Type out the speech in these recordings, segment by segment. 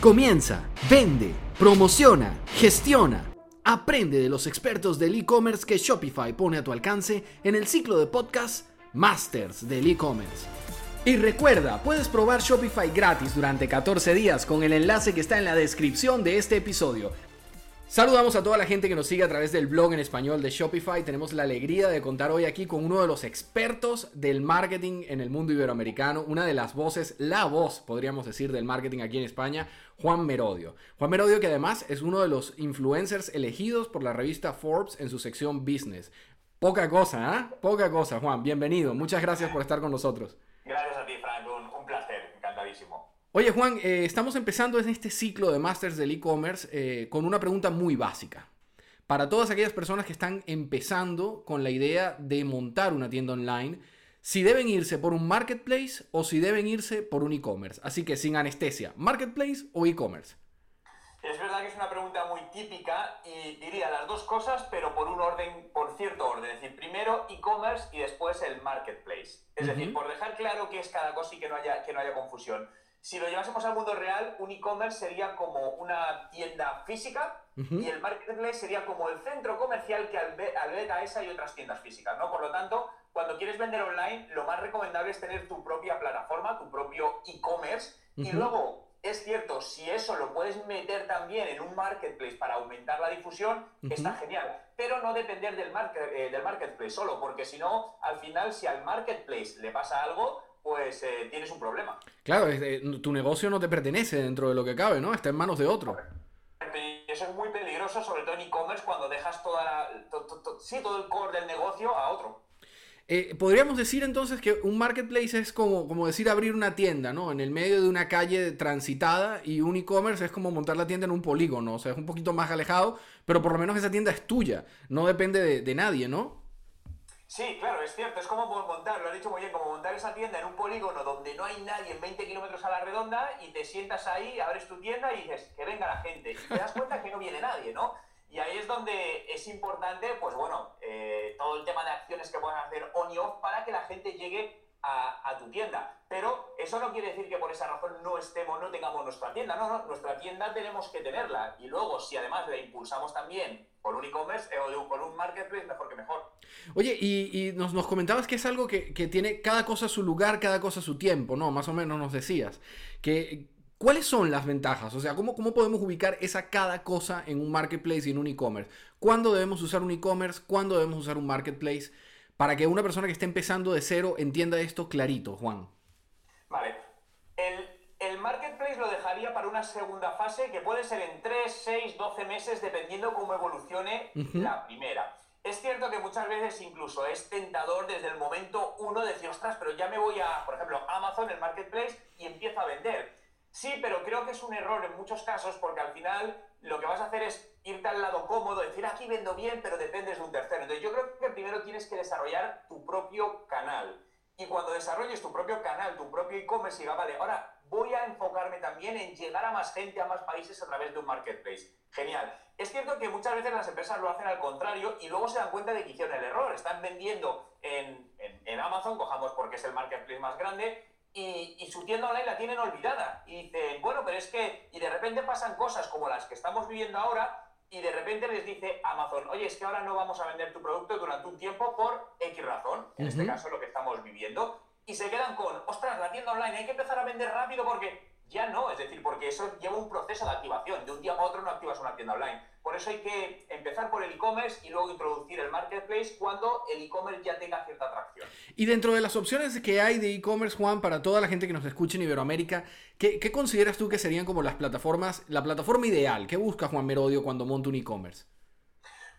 Comienza, vende, promociona, gestiona. Aprende de los expertos del e-commerce que Shopify pone a tu alcance en el ciclo de podcast Masters del e-commerce. Y recuerda, puedes probar Shopify gratis durante 14 días con el enlace que está en la descripción de este episodio. Saludamos a toda la gente que nos sigue a través del blog en español de Shopify. Tenemos la alegría de contar hoy aquí con uno de los expertos del marketing en el mundo iberoamericano, una de las voces, la voz, podríamos decir, del marketing aquí en España, Juan Merodio. Juan Merodio que además es uno de los influencers elegidos por la revista Forbes en su sección Business. Poca cosa, ¿eh? Poca cosa, Juan. Bienvenido. Muchas gracias por estar con nosotros. Gracias a ti, Frank. Un, placer. Encantadísimo. Oye Juan, eh, estamos empezando en este ciclo de Masters del e-commerce eh, con una pregunta muy básica. Para todas aquellas personas que están empezando con la idea de montar una tienda online, si deben irse por un marketplace o si deben irse por un e-commerce. Así que sin anestesia, marketplace o e-commerce. Es verdad que es una pregunta muy típica y diría las dos cosas, pero por un orden, por cierto orden. Es decir, primero e-commerce y después el marketplace. Es decir, por dejar claro qué es cada cosa y que no haya, que no haya confusión. Si lo llevásemos al mundo real, un e-commerce sería como una tienda física y el marketplace sería como el centro comercial que alberga esa y otras tiendas físicas, ¿no? Por lo tanto, cuando quieres vender online, lo más recomendable es tener tu propia plataforma, tu propio e-commerce y luego es cierto, si eso lo puedes meter también en un marketplace para aumentar la difusión, está genial. Pero no depender del, eh, del marketplace solo, porque si no, al final, si al marketplace le pasa algo, pues eh, tienes un problema. Claro, tu negocio no te pertenece dentro de lo que cabe, ¿no? Está en manos de otro. Eso es muy peligroso, sobre todo en e-commerce, cuando dejas toda sí, todo el core del negocio a otro. Eh, podríamos decir entonces que un marketplace es como, como decir abrir una tienda, ¿no? En el medio de una calle transitada y un e-commerce es como montar la tienda en un polígono, o sea, es un poquito más alejado, pero por lo menos esa tienda es tuya, no depende de, de nadie, ¿no? Sí, claro, es cierto, es como montar, lo has dicho muy bien, como montar esa tienda en un polígono donde no hay nadie en 20 kilómetros a la redonda y te sientas ahí, abres tu tienda y dices, que venga la gente. Y te das cuenta que no viene nadie, ¿no? Y ahí es donde es importante, pues bueno, eh, todo el tema de acciones que puedan hacer on y off para que la gente llegue a, tu tienda. Pero eso no quiere decir que por esa razón no estemos, no tengamos nuestra tienda. No, no, nuestra tienda tenemos que tenerla. Y luego, si además la impulsamos también por un e-commerce eh, o por un marketplace, mejor que mejor. Oye, y, nos, comentabas que es algo que, que, tiene cada cosa su lugar, cada cosa su tiempo, ¿no? Más o menos nos decías. Que, ¿Cuáles son las ventajas? O sea, ¿cómo, ¿cómo podemos ubicar esa cada cosa en un marketplace y en un e-commerce? ¿Cuándo debemos usar un e-commerce? ¿Cuándo debemos usar un marketplace? Para que una persona que esté empezando de cero entienda esto clarito, Juan? Vale. El, marketplace lo dejaría para una segunda fase que puede ser en 3, 6, 12 meses, dependiendo cómo evolucione la primera. Es cierto que muchas veces incluso es tentador desde el momento uno decir, ostras, pero ya me voy a, por ejemplo, Amazon, el marketplace, y empiezo a vender. Sí, pero creo que es un error en muchos casos porque al final lo que vas a hacer es irte al lado cómodo, decir aquí vendo bien, pero dependes de un tercero. Entonces yo creo que primero tienes que desarrollar tu propio canal. Y cuando desarrolles tu propio canal, tu propio e-commerce, diga, vale, ahora voy a enfocarme también en llegar a más gente, a más países a través de un marketplace. Genial. Es cierto que muchas veces las empresas lo hacen al contrario y luego se dan cuenta de que hicieron el error. Están vendiendo en, en Amazon, cojamos porque es el marketplace más grande, y, su tienda online la tienen olvidada. Y dicen, bueno, pero es que, y de repente pasan cosas como las que estamos viviendo ahora, y de repente les dice Amazon, oye, es que ahora no vamos a vender tu producto durante un tiempo por X razón, en este caso lo que estamos viviendo, y se quedan con, ostras, la tienda online hay que empezar a vender rápido porque ya no, es decir, porque eso lleva un proceso de activación, de un día a otro no activas una tienda online. Por eso hay que empezar por el e-commerce y luego introducir el marketplace cuando el e-commerce ya tenga cierta atracción. Y dentro de las opciones que hay de e-commerce, Juan, para toda la gente que nos escuche en Iberoamérica, ¿qué, consideras tú que serían como las plataformas, la plataforma ideal? ¿Qué busca Juan Merodio cuando monta un e-commerce?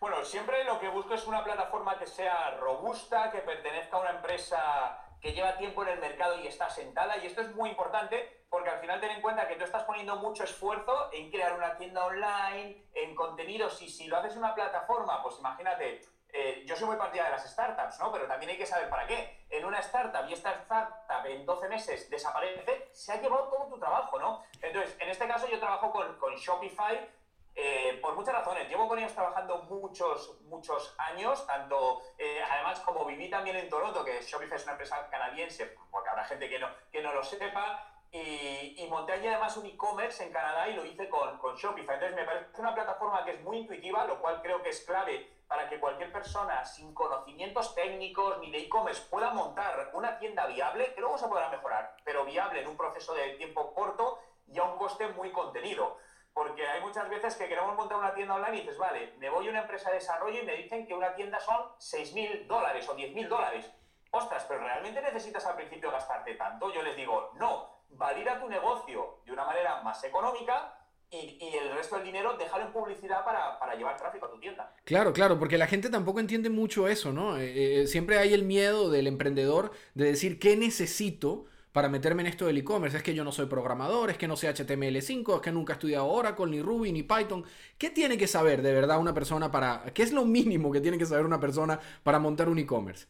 Bueno, siempre lo que busco es una plataforma que sea robusta, que pertenezca a una empresa que lleva tiempo en el mercado y está sentada. Y esto es muy importante porque al final ten en cuenta que tú estás poniendo mucho esfuerzo en crear una tienda online, en contenidos. Y si lo haces en una plataforma, pues imagínate, eh, yo soy muy partida de las startups, ¿no? Pero también hay que saber para qué. En una startup y esta startup en 12 meses desaparece, se ha llevado todo tu trabajo, ¿no? Entonces, en este caso yo trabajo con Shopify eh, por muchas razones. Llevo con ellos trabajando muchos, muchos años, tanto, eh, además, como viví también en Toronto, que Shopify es una empresa canadiense, porque habrá gente que no, que no lo sepa, y, monté allí además un e-commerce en Canadá y lo hice con, con Shopify. Entonces me parece una plataforma que es muy intuitiva, lo cual creo que es clave para que cualquier persona sin conocimientos técnicos ni de e-commerce pueda montar una tienda viable, que luego se podrá mejorar, pero viable en un proceso de tiempo corto y a un coste muy contenido. Porque hay muchas veces que queremos montar una tienda online y dices, vale, me voy a una empresa de desarrollo y me dicen que una tienda son 6.000 dólares o 10.000 dólares. Ostras, pero ¿realmente necesitas al principio gastarte tanto? Yo les digo, no, valida tu negocio de una manera más económica y, el resto del dinero déjalo en publicidad para, llevar tráfico a tu tienda. Claro, claro, porque la gente tampoco entiende mucho eso, ¿no? Eh, eh, siempre hay el miedo del emprendedor de decir qué necesito para meterme en esto del e-commerce. Es que yo no soy programador, es que no sé HTML5, es que nunca he estudiado Oracle, ni Ruby, ni Python. ¿Qué tiene que saber de verdad una persona para... ¿Qué es lo mínimo que tiene que saber una persona para montar un e-commerce?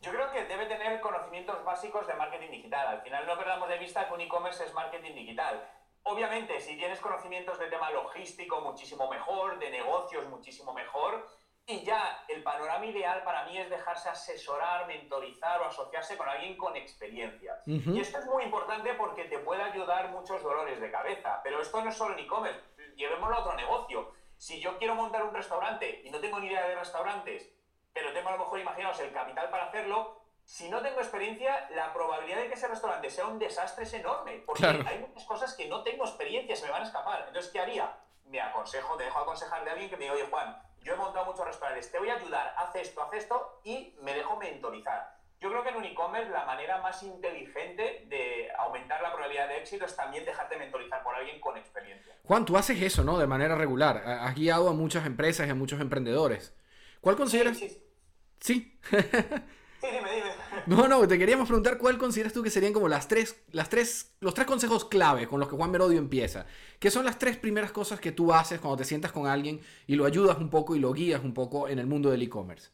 Yo creo que debe tener conocimientos básicos de marketing digital. Al final no perdamos de vista que un e-commerce es marketing digital Obviamente, si tienes conocimientos de tema logístico, muchísimo mejor, de negocios, muchísimo mejor. Y ya el panorama ideal para mí es dejarse asesorar, mentorizar o asociarse con alguien con experiencia. Y esto es muy importante porque te puede ayudar muchos dolores de cabeza. Pero esto no es solo en e-commerce, llevémoslo a otro negocio. Si yo quiero montar un restaurante y no tengo ni idea de restaurantes, pero tengo a lo mejor, imaginaos, el capital para hacerlo, si no tengo experiencia, la probabilidad de que ese restaurante sea un desastre es enorme, porque hay muchas cosas que no tengo experiencia, se me van a escapar. Entonces, ¿qué haría? Me aconsejo, te dejo aconsejar de alguien que me diga, oye Juan, yo he montado muchos restaurantes, te voy a ayudar, haz esto, haz esto, y me dejo mentorizar. Yo creo que en un e-commerce la manera más inteligente de aumentar la probabilidad de éxito es también dejarte mentorizar por alguien con experiencia. Juan, tú haces eso, ¿no? De manera regular. Has guiado a muchas empresas y a muchos emprendedores. ¿Cuál consideras? Sí. sí. No, no, te queríamos preguntar cuál consideras tú que serían como las tres, las tres, los tres consejos clave con los que Juan Merodio empieza. ¿Qué son las tres primeras cosas que tú haces cuando te sientas con alguien y lo ayudas un poco y lo guías un poco en el mundo del e-commerce?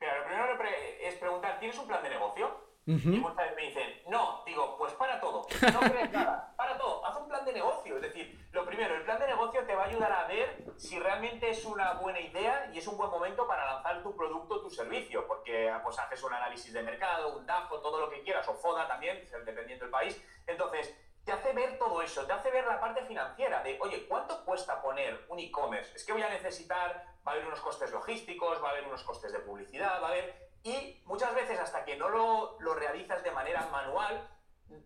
Mira, lo primero es preguntar, ¿tienes un plan de negocio? Y muchas veces me dicen, no, digo, pues para todo, no crees nada, para todo, haz un plan de negocio. Es decir, lo primero, el plan de negocio te va a ayudar a ver si realmente es una buena idea y es un buen momento para lanzar tu producto o tu servicio, porque pues haces un análisis de mercado, un DAFO, todo lo que quieras, o FODA también, dependiendo del país. Entonces, te hace ver todo eso, te hace ver la parte financiera de, oye, ¿cuánto cuesta poner un e-commerce? Es que voy a necesitar, va a haber unos costes logísticos, va a haber unos costes de publicidad, va a haber... Y muchas veces hasta que no lo, lo realizas de manera manual,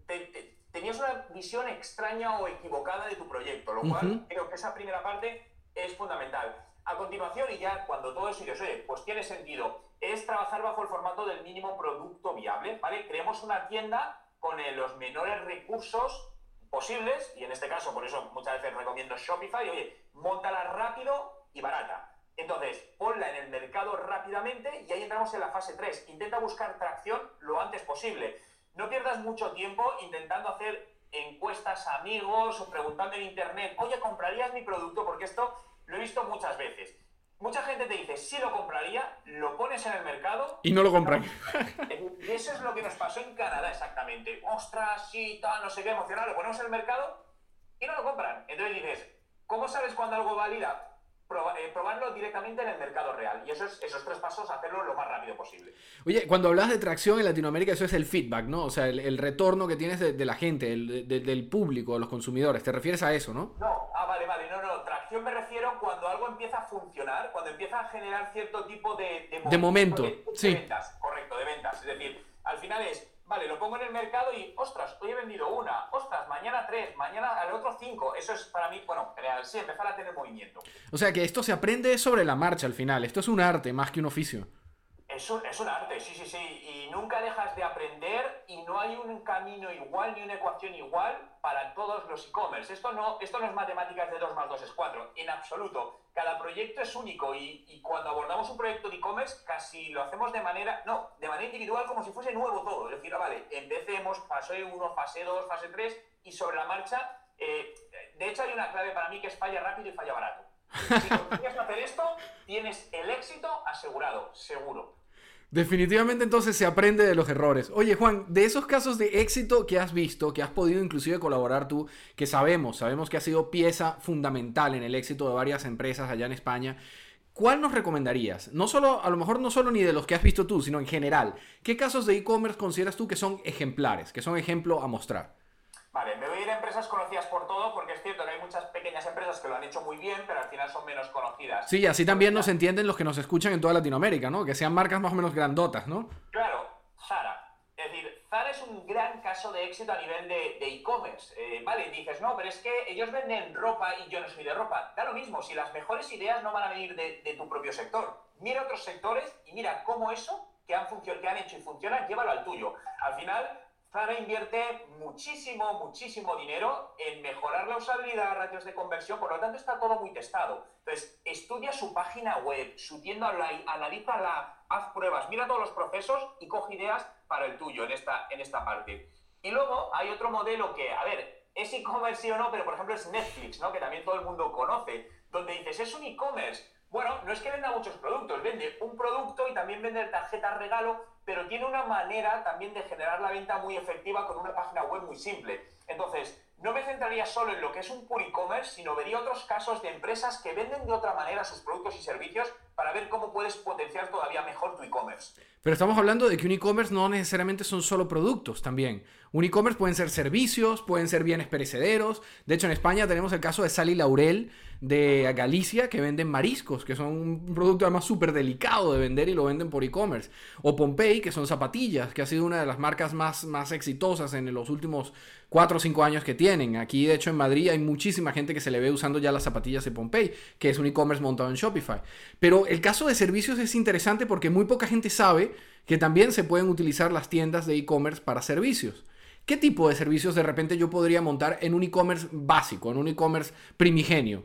te, tenías una visión extraña o equivocada de tu proyecto, lo cual creo que esa primera parte es fundamental. A continuación, y ya cuando todo eso dices, oye, pues tiene sentido, es trabajar bajo el formato del mínimo producto viable, ¿vale? Creemos una tienda con los menores recursos posibles, y en este caso, por eso muchas veces recomiendo Shopify, oye, montala rápido y barata. Entonces, ponla en el mercado rápidamente y ahí entramos en la fase 3. Intenta buscar tracción lo antes posible no pierdas mucho tiempo intentando hacer encuestas a amigos o preguntando en internet, oye, ¿comprarías mi producto? Porque esto lo he visto muchas veces. Mucha gente te dice, sí lo compraría, lo pones en el mercado... Y no lo compran. Y eso es lo que nos pasó en Canadá exactamente. Ostras, sí, tal, no sé qué, emocionado, lo ponemos en el mercado y no lo compran. Entonces dices, ¿cómo sabes cuándo algo valida? Eh, probarlo directamente en el mercado real. Y esos, esos tres pasos, hacerlo lo más rápido posible. Oye, cuando hablas de tracción en Latinoamérica, eso es el feedback, ¿no? O sea, el, retorno que tienes de, la gente, del público, de los consumidores. ¿Te refieres a eso, no? No, ah, vale, vale. No, no. Tracción me refiero cuando algo empieza a funcionar, cuando empieza a generar cierto tipo de... De momento, sí. De ventas, correcto, de ventas. Es decir, al final es Vale, lo pongo en el mercado y, ostras, hoy he vendido una, ostras, mañana tres, mañana al otro cinco. Eso es para mí, bueno, sí, empezar a tener movimiento. O sea que esto se aprende sobre la marcha al final. Esto es un arte más que un oficio. Es un, es un arte, sí, sí, sí. Y nunca dejas de aprender y no hay un camino igual ni una ecuación igual para todos los e-commerce. Esto no, esto no es matemáticas de 2 más 2 es 4, en absoluto cada proyecto es único y, cuando abordamos un proyecto de e-commerce casi lo hacemos de manera, no, de manera individual como si fuese nuevo todo. Es decir, ah, vale, empecemos fase 1, fase 2, fase 3 y sobre la marcha, eh, de hecho hay una clave para mí que es falla rápido y falla barato. Si consigues hacer esto, tienes el éxito asegurado, seguro. Definitivamente entonces se aprende de los errores. Oye Juan, de esos casos de éxito que has visto, que has podido inclusive colaborar tú, que sabemos, sabemos que ha sido pieza fundamental en el éxito de varias empresas allá en España, ¿cuál nos recomendarías? No solo, a lo mejor no solo ni de los que has visto tú, sino en general. ¿Qué casos de e-commerce consideras tú que son ejemplares, que son ejemplo a mostrar? Vale, me voy a ir a empresas conocidas por todo, porque es cierto que hay muchas pequeñas empresas que lo han hecho muy bien, pero al final son menos conocidas. Sí, así también nos entienden los que nos escuchan en toda Latinoamérica, ¿no? Que sean marcas más o menos grandotas, ¿no? Claro, Zara. Es decir, Zara es un gran caso de éxito a nivel de e-commerce. Eh, vale, dices, no, pero es que ellos venden ropa y yo no soy de ropa. Da lo mismo, si las mejores ideas no van a venir de, tu propio sector. Mira otros sectores y mira cómo eso que han, que han hecho y funciona, llévalo al tuyo. Al final, Zara invierte muchísimo, muchísimo dinero en mejorar la usabilidad, ratios de conversión, por lo tanto está todo muy testado. Entonces, estudia su página web, su tienda online, analízala, haz pruebas, mira todos los procesos y coge ideas para el tuyo en esta, en esta parte. Y luego hay otro modelo que, a ver, es e-commerce o no, pero por ejemplo es Netflix, ¿no? Que también todo el mundo conoce, donde dices, es un e-commerce. Bueno, no es que venda muchos productos, vende un producto y también vende tarjetas regalo pero tiene una manera también de generar la venta muy efectiva con una página web muy simple. Entonces, no me centraría solo en lo que es un pure e-commerce, sino vería otros casos de empresas que venden de otra manera sus productos y servicios para ver cómo puedes potenciar todavía mejor tu e-commerce. Pero estamos hablando de que un e-commerce no necesariamente son solo productos también. Un e-commerce pueden ser servicios, pueden ser bienes perecederos. De hecho, en España tenemos el caso de Sally Laurel de Galicia que venden mariscos, que son un producto además súper delicado de vender y lo venden por e-commerce. O Pompey, que son zapatillas, que ha sido una de las marcas más, más exitosas en los últimos 4 o 5 años que tienen. Aquí, de hecho, en Madrid hay muchísima gente que se le ve usando ya las zapatillas de Pompey, que es un e-commerce montado en Shopify. Pero el caso de servicios es interesante porque muy poca gente sabe que también se pueden utilizar las tiendas de e-commerce para servicios. ¿Qué tipo de servicios de repente yo podría montar en un e-commerce básico, en un e-commerce primigenio?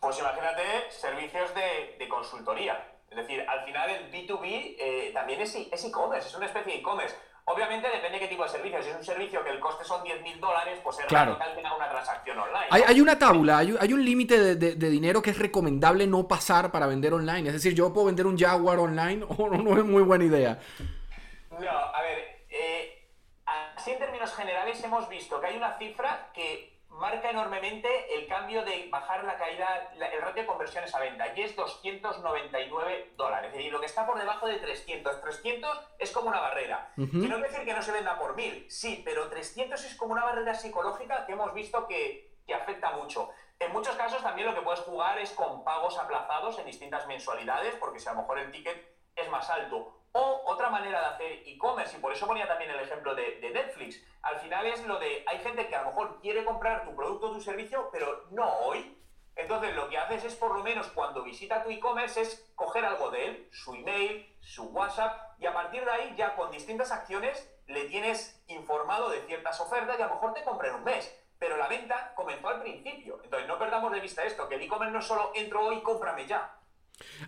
Pues imagínate servicios de, consultoría. Es decir, al final el B2B eh, también es e-commerce, es una especie de e-commerce. Obviamente depende de qué tipo de servicio. Si es un servicio que el coste son 10.000 dólares, pues es claro. que tenga una transacción online. Hay, una tabla, hay, un límite de, dinero que es recomendable no pasar para vender online. Es decir, yo puedo vender un Jaguar online o no, es muy buena idea. No, a ver, eh, así en términos generales hemos visto que hay una cifra que marca enormemente el cambio de bajar la caída, el ratio de conversiones a venta, y es 299 dólares. Es decir, lo que está por debajo de 300. 300 es como una barrera. Y no quiere decir que no se venda por 1000, sí, pero 300 es como una barrera psicológica que hemos visto que, que afecta mucho. En muchos casos también lo que puedes jugar es con pagos aplazados en distintas mensualidades, porque si a lo mejor el ticket es más alto o otra manera de hacer e-commerce, y por eso ponía también el ejemplo de, Netflix, al final es lo de, hay gente que a lo mejor quiere comprar tu producto o tu servicio, pero no hoy. Entonces lo que haces es por lo menos cuando visita tu e-commerce es coger algo de él, su email, su WhatsApp, y a partir de ahí ya con distintas acciones le tienes informado de ciertas ofertas y a lo mejor te compra en un mes. Pero la venta comenzó al principio. Entonces no perdamos de vista esto, que el e-commerce no es solo entro hoy, cómprame ya.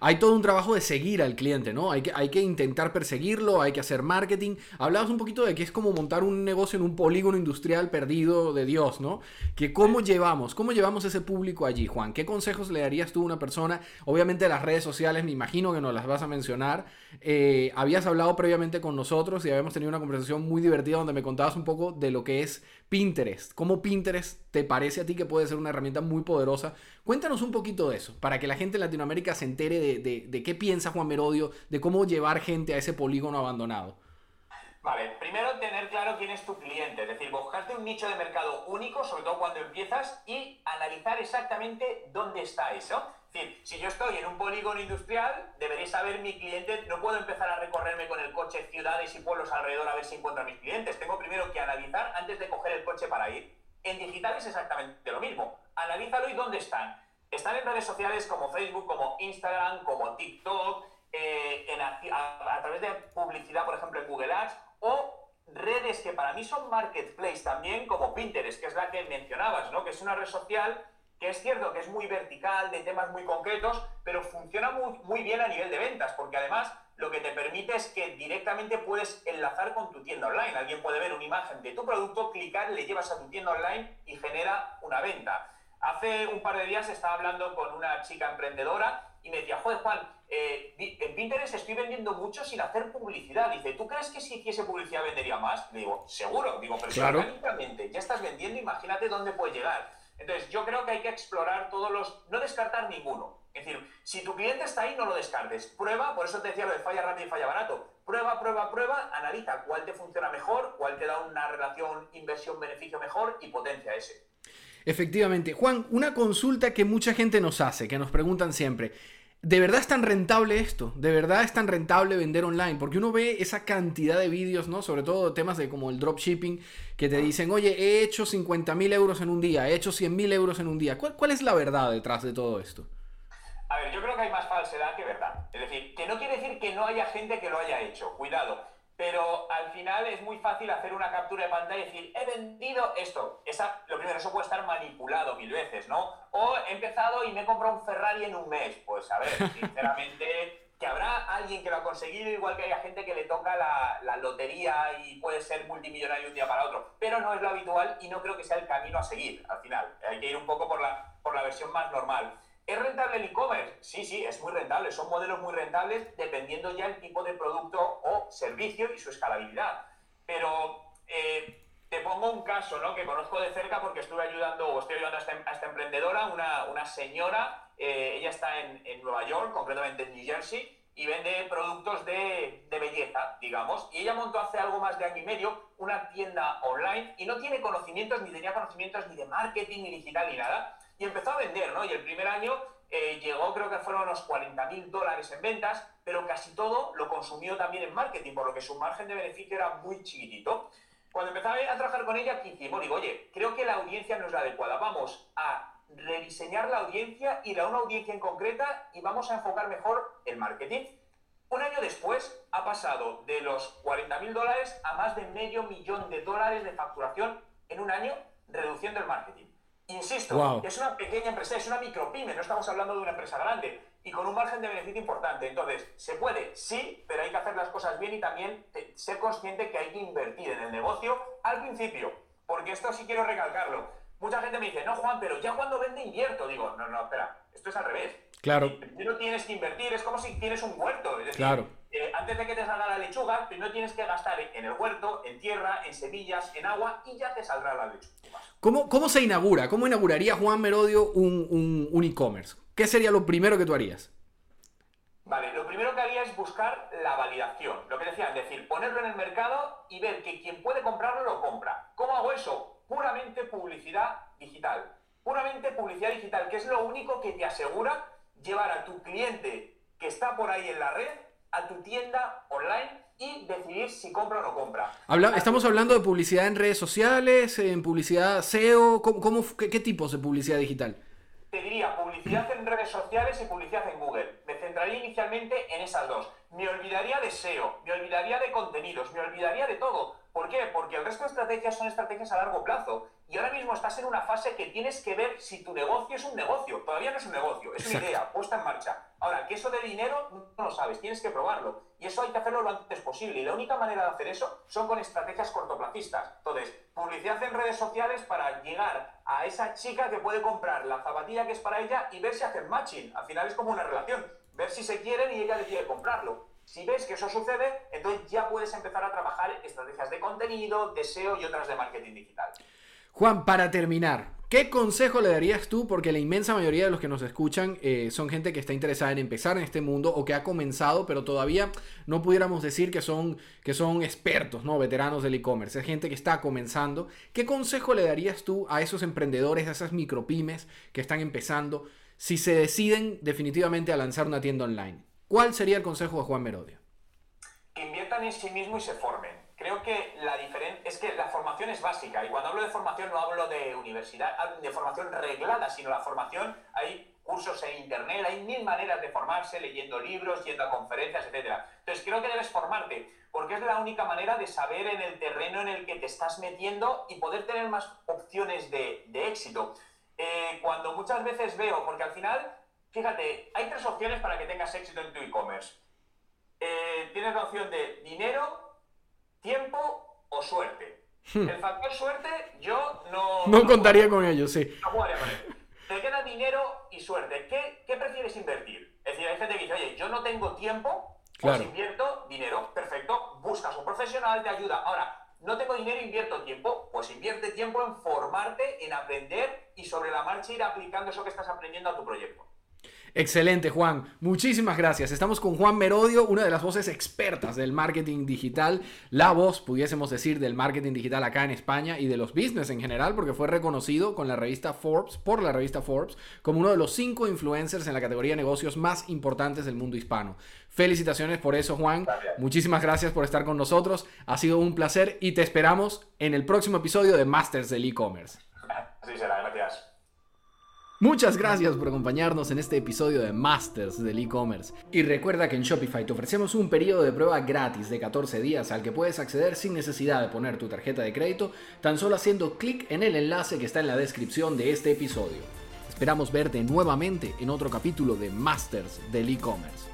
Hay todo un trabajo de seguir al cliente, ¿no? Hay que, hay que intentar perseguirlo, hay que hacer marketing. Hablabas un poquito de que es como montar un negocio en un polígono industrial perdido de Dios, ¿no? Que cómo llevamos, cómo llevamos ese público allí, Juan. ¿Qué consejos le darías tú a una persona? Obviamente las redes sociales, me imagino que nos las vas a mencionar. Eh, habías hablado previamente con nosotros y habíamos tenido una conversación muy divertida donde me contabas un poco de lo que es Pinterest. ¿Cómo Pinterest te parece a ti que puede ser una herramienta muy poderosa? Cuéntanos un poquito de eso, para que la gente en Latinoamérica se entere de, qué piensa Juan Merodio, de cómo llevar gente a ese polígono abandonado. Vale, primero tener claro quién es tu cliente, es decir, buscarte un nicho de mercado único, sobre todo cuando empiezas, y analizar exactamente dónde está eso. Es decir, si yo estoy en un polígono industrial, debería saber mi cliente, no puedo empezar a recorrerme con el coche ciudades y pueblos alrededor a ver si encuentro a mis clientes. Tengo primero que analizar antes de coger el coche para ir. En digital es exactamente lo mismo. Analízalo y dónde están. Están en redes sociales como Facebook, como Instagram, como TikTok, eh, a, través de publicidad, por ejemplo, en Google Ads, o redes que para mí son marketplace también, como Pinterest, que es la que mencionabas, ¿no? Que es una red social que es cierto que es muy vertical, de temas muy concretos, pero funciona muy, muy bien a nivel de ventas, porque además lo que te permite es que directamente puedes enlazar con tu tienda online. Alguien puede ver una imagen de tu producto, clicar, le llevas a tu tienda online y genera una venta. Hace un par de días estaba hablando con una chica emprendedora y me decía, joder Juan, eh, en Pinterest estoy vendiendo mucho sin hacer publicidad. Dice, ¿tú crees que si hiciese publicidad vendería más? Le digo, seguro. Digo, pero claro. ya estás vendiendo, imagínate dónde puede llegar. Entonces, yo creo que hay que explorar todos los, no descartar ninguno. Es decir, si tu cliente está ahí, no lo descartes. Prueba, por eso te decía lo de falla rápido y falla barato. Prueba, prueba, prueba, analiza cuál te funciona mejor, cuál te da una relación inversión-beneficio mejor y potencia ese. Efectivamente. Juan, una consulta que mucha gente nos hace, que nos preguntan siempre. ¿De verdad es tan rentable esto? ¿De verdad es tan rentable vender online? Porque uno ve esa cantidad de vídeos, ¿no? Sobre todo temas de como el dropshipping, que te dicen, oye, he hecho 50 mil euros en un día, he hecho 100 mil euros en un día. ¿Cuál, ¿Cuál es la verdad detrás de todo esto? A ver, yo creo que hay más falsedad que verdad. Es decir, que no quiere decir que no haya gente que lo haya hecho. Cuidado pero al final es muy fácil hacer una captura de pantalla y decir, he vendido esto. Esa, lo primero, eso puede estar manipulado mil veces, ¿no? O he empezado y me he comprado un Ferrari en un mes. Pues a ver, sinceramente, que habrá alguien que lo ha conseguido, igual que haya gente que le toca la, la lotería y puede ser multimillonario un día para otro. Pero no es lo habitual y no creo que sea el camino a seguir al final. Hay que ir un poco por la, por la versión más normal. ¿Es rentable el e-commerce? Sí, sí, es muy rentable. Son modelos muy rentables dependiendo ya el tipo de producto o servicio y su escalabilidad. Pero eh, te pongo un caso ¿no? que conozco de cerca porque estuve ayudando o estoy ayudando a esta, esta emprendedora, una, una señora, eh, ella está en, en, Nueva York, concretamente en New Jersey, y vende productos de, de, belleza, digamos. Y ella montó hace algo más de año y medio una tienda online y no tiene conocimientos, ni tenía conocimientos ni de marketing, ni digital, ni nada y empezó a vender, ¿no? Y el primer año eh, llegó, creo que fueron unos 40 mil dólares en ventas, pero casi todo lo consumió también en marketing, por lo que su margen de beneficio era muy chiquitito. Cuando empezaba a trabajar con ella, ¿qué hicimos? Digo, oye, creo que la audiencia no es la adecuada. Vamos a rediseñar la audiencia, ir a una audiencia en concreta y vamos a enfocar mejor el marketing. Un año después ha pasado de los 40 mil dólares a más de medio millón de dólares de facturación en un año, reduciendo el marketing. Insisto, es una pequeña empresa, es una micropyme, no estamos hablando de una empresa grande y con un margen de beneficio importante. Entonces, ¿se puede? Sí, pero hay que hacer las cosas bien y también ser consciente que hay que invertir en el negocio al principio, porque esto sí quiero recalcarlo. Mucha gente me dice, no, Juan, pero ya cuando vende invierto. Digo, no, no, espera, esto es al revés. Claro. Primero tienes que invertir, es como si tienes un huerto. Es decir, claro. Eh, antes de que te salga la lechuga, primero tienes que gastar en el huerto, en tierra, en semillas, en agua y ya te saldrá la lechuga. ¿Cómo, cómo se inaugura? ¿Cómo inauguraría Juan Merodio un, un, e-commerce? ¿Qué sería lo primero que tú harías? Vale, lo primero que haría es buscar la validación. Lo que decía, es decir, ponerlo en el mercado y ver que quien puede comprarlo lo compra. ¿Cómo hago eso? Puramente publicidad digital. Puramente publicidad digital, que es lo único que te asegura llevar a tu cliente que está por ahí en la red a tu tienda online y decidir si compra o no compra. estamos hablando de publicidad en redes sociales, en publicidad SEO, ¿cómo, qué, qué, tipos de publicidad digital? Te diría publicidad en redes sociales y publicidad en Google. Me centraría inicialmente en esas dos. Me olvidaría de SEO, me olvidaría de contenidos, me olvidaría de todo. ¿Por qué? Porque el resto de estrategias son estrategias a largo plazo. Y ahora mismo estás en una fase que tienes que ver si tu negocio es un negocio. Todavía no es un negocio, es una idea puesta en marcha. Ahora, que eso de dinero no lo sabes, tienes que probarlo. Y eso hay que hacerlo lo antes posible. Y la única manera de hacer eso son con estrategias cortoplacistas. Entonces, publicidad en redes sociales para llegar a esa chica que puede comprar la zapatilla que es para ella y ver si hacen matching. Al final es como una relación. Ver si se quieren y ella decide comprarlo. Si ves que eso sucede, entonces ya puedes empezar a trabajar estrategias de contenido, de SEO y otras de marketing digital. Juan, para terminar, ¿qué consejo le darías tú? Porque la inmensa mayoría de los que nos escuchan eh, son gente que está interesada en empezar en este mundo o que ha comenzado, pero todavía no pudiéramos decir que son, que son expertos, ¿no? Veteranos del e-commerce. Es gente que está comenzando. ¿Qué consejo le darías tú a esos emprendedores, a esas micropymes que están empezando, si se deciden definitivamente a lanzar una tienda online? ¿Cuál sería el consejo de Juan Merodio? Que inviertan en sí mismo y se formen. Creo que la diferencia es que la formación es básica y cuando hablo de formación no hablo de universidad, de formación reglada, sino la formación, hay cursos en internet, hay mil maneras de formarse, leyendo libros, yendo a conferencias, etc. Entonces creo que debes formarte porque es la única manera de saber en el terreno en el que te estás metiendo y poder tener más opciones de éxito. Eh, cuando muchas veces veo, porque al final Fíjate, hay tres opciones para que tengas éxito en tu e-commerce. Eh, tienes la opción de dinero, tiempo o suerte. Hmm. El factor suerte, yo no. No, contaría con ello, sí. No jugaría con él. Te queda dinero y suerte. ¿Qué, ¿Qué, prefieres invertir? Es decir, hay gente que dice, oye, yo no tengo tiempo, pues invierto dinero. Perfecto, buscas un profesional, te ayuda. Ahora, no tengo dinero, invierto tiempo. Pues invierte tiempo en formarte, en aprender y sobre la marcha ir aplicando eso que estás aprendiendo a tu proyecto. Excelente, Juan. Muchísimas gracias. Estamos con Juan Merodio, una de las voces expertas del marketing digital, la voz, pudiésemos decir, del marketing digital acá en España y de los business en general, porque fue reconocido con la revista Forbes, por la revista Forbes, como uno de los cinco influencers en la categoría de negocios más importantes del mundo hispano. Felicitaciones por eso, Juan. Muchísimas gracias por estar con nosotros. Ha sido un placer y te esperamos en el próximo episodio de Masters del E-Commerce. Así será, gracias. Muchas gracias por acompañarnos en este episodio de Masters del e-commerce. Y recuerda que en Shopify te ofrecemos un periodo de prueba gratis de 14 días al que puedes acceder sin necesidad de poner tu tarjeta de crédito, tan solo haciendo clic en el enlace que está en la descripción de este episodio. Esperamos verte nuevamente en otro capítulo de Masters del e-commerce.